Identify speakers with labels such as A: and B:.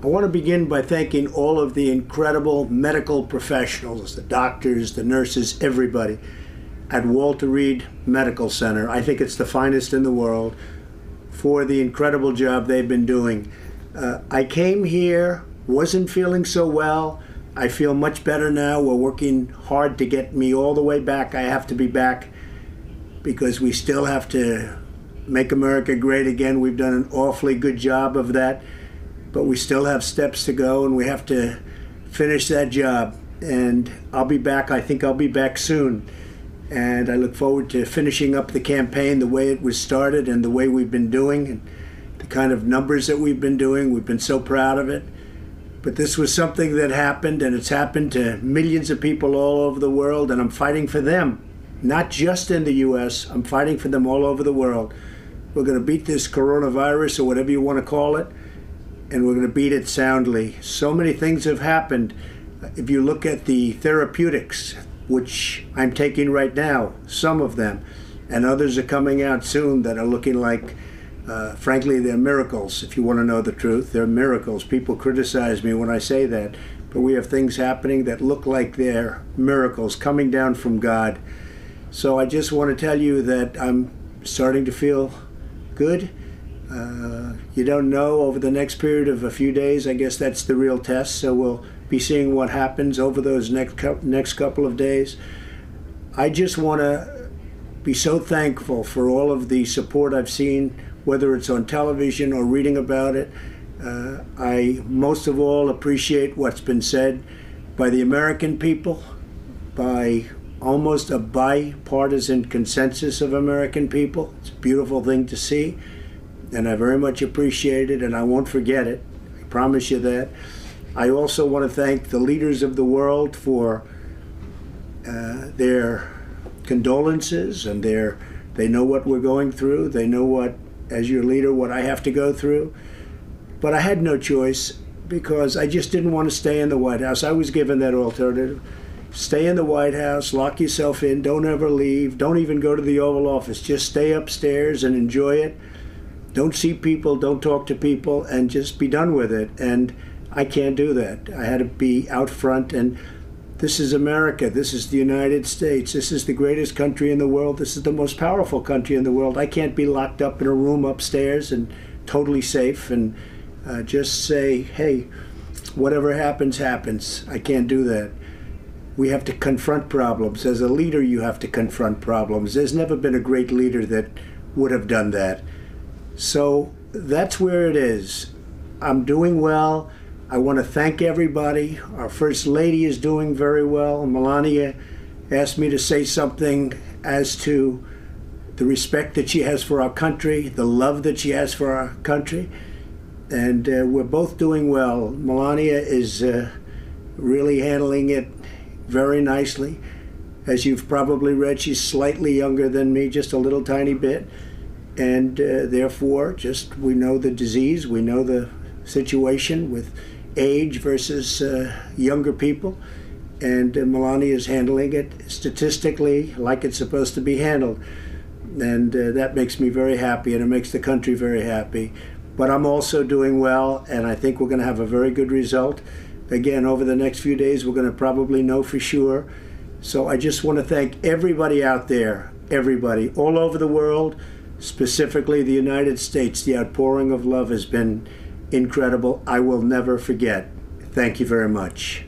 A: I want to begin by thanking all of the incredible medical professionals, the doctors, the nurses, everybody at Walter Reed Medical Center. I think it's the finest in the world for the incredible job they've been doing. Uh, I came here, wasn't feeling so well. I feel much better now. We're working hard to get me all the way back. I have to be back because we still have to make America great again. We've done an awfully good job of that but we still have steps to go and we have to finish that job. And I'll be back. I think I'll be back soon. And I look forward to finishing up the campaign the way it was started and the way we've been doing and the kind of numbers that we've been doing. We've been so proud of it. But this was something that happened, and it's happened to millions of people all over the world, and I'm fighting for them, not just in the US. I'm fighting for them all over the world. We're going to beat this coronavirus or whatever you want to call it and we're going to beat it soundly. So many things have happened. If you look at the therapeutics, which I'm taking right now, some of them, and others are coming out soon that are looking like, uh, frankly, they're miracles. If you want to know the truth, they're miracles. People criticize me when I say that, but we have things happening that look like they're miracles coming down from God. So I just want to tell you that I'm starting to feel good uh, you don't know over the next period of a few days. I guess that's the real test. So we'll be seeing what happens over those next next couple of days. I just want to be so thankful for all of the support I've seen, whether it's on television or reading about it. Uh, I most of all appreciate what's been said by the American people, by almost a bipartisan consensus of American people. It's a beautiful thing to see and I very much appreciate it, and I won't forget it. I promise you that. I also want to thank the leaders of the world for uh, their condolences and their they know what we're going through. They know what, as your leader, what I have to go through. But I had no choice because I just didn't want to stay in the White House. I was given that alternative. Stay in the White House, lock yourself in, don't ever leave, don't even go to the Oval Office. Just stay upstairs and enjoy it don't see people, don't talk to people, and just be done with it. And I can't do that. I had to be out front and this is America. This is the United States. This is the greatest country in the world. This is the most powerful country in the world. I can't be locked up in a room upstairs and totally safe and uh, just say, hey, whatever happens, happens. I can't do that. We have to confront problems. As a leader, you have to confront problems. There's never been a great leader that would have done that. So that's where it is. I'm doing well. I want to thank everybody. Our First Lady is doing very well. Melania asked me to say something as to the respect that she has for our country, the love that she has for our country. And uh, we're both doing well. Melania is uh, really handling it very nicely. As you've probably read, she's slightly younger than me, just a little tiny bit and uh, therefore, just we know the disease, we know the situation with age versus uh, younger people, and uh, Melania is handling it statistically like it's supposed to be handled, and uh, that makes me very happy, and it makes the country very happy. But I'm also doing well, and I think we're going to have a very good result. Again, over the next few days, we're going to probably know for sure. So I just want to thank everybody out there, everybody all over the world specifically the United States, the outpouring of love has been incredible. I will never forget. Thank you very much.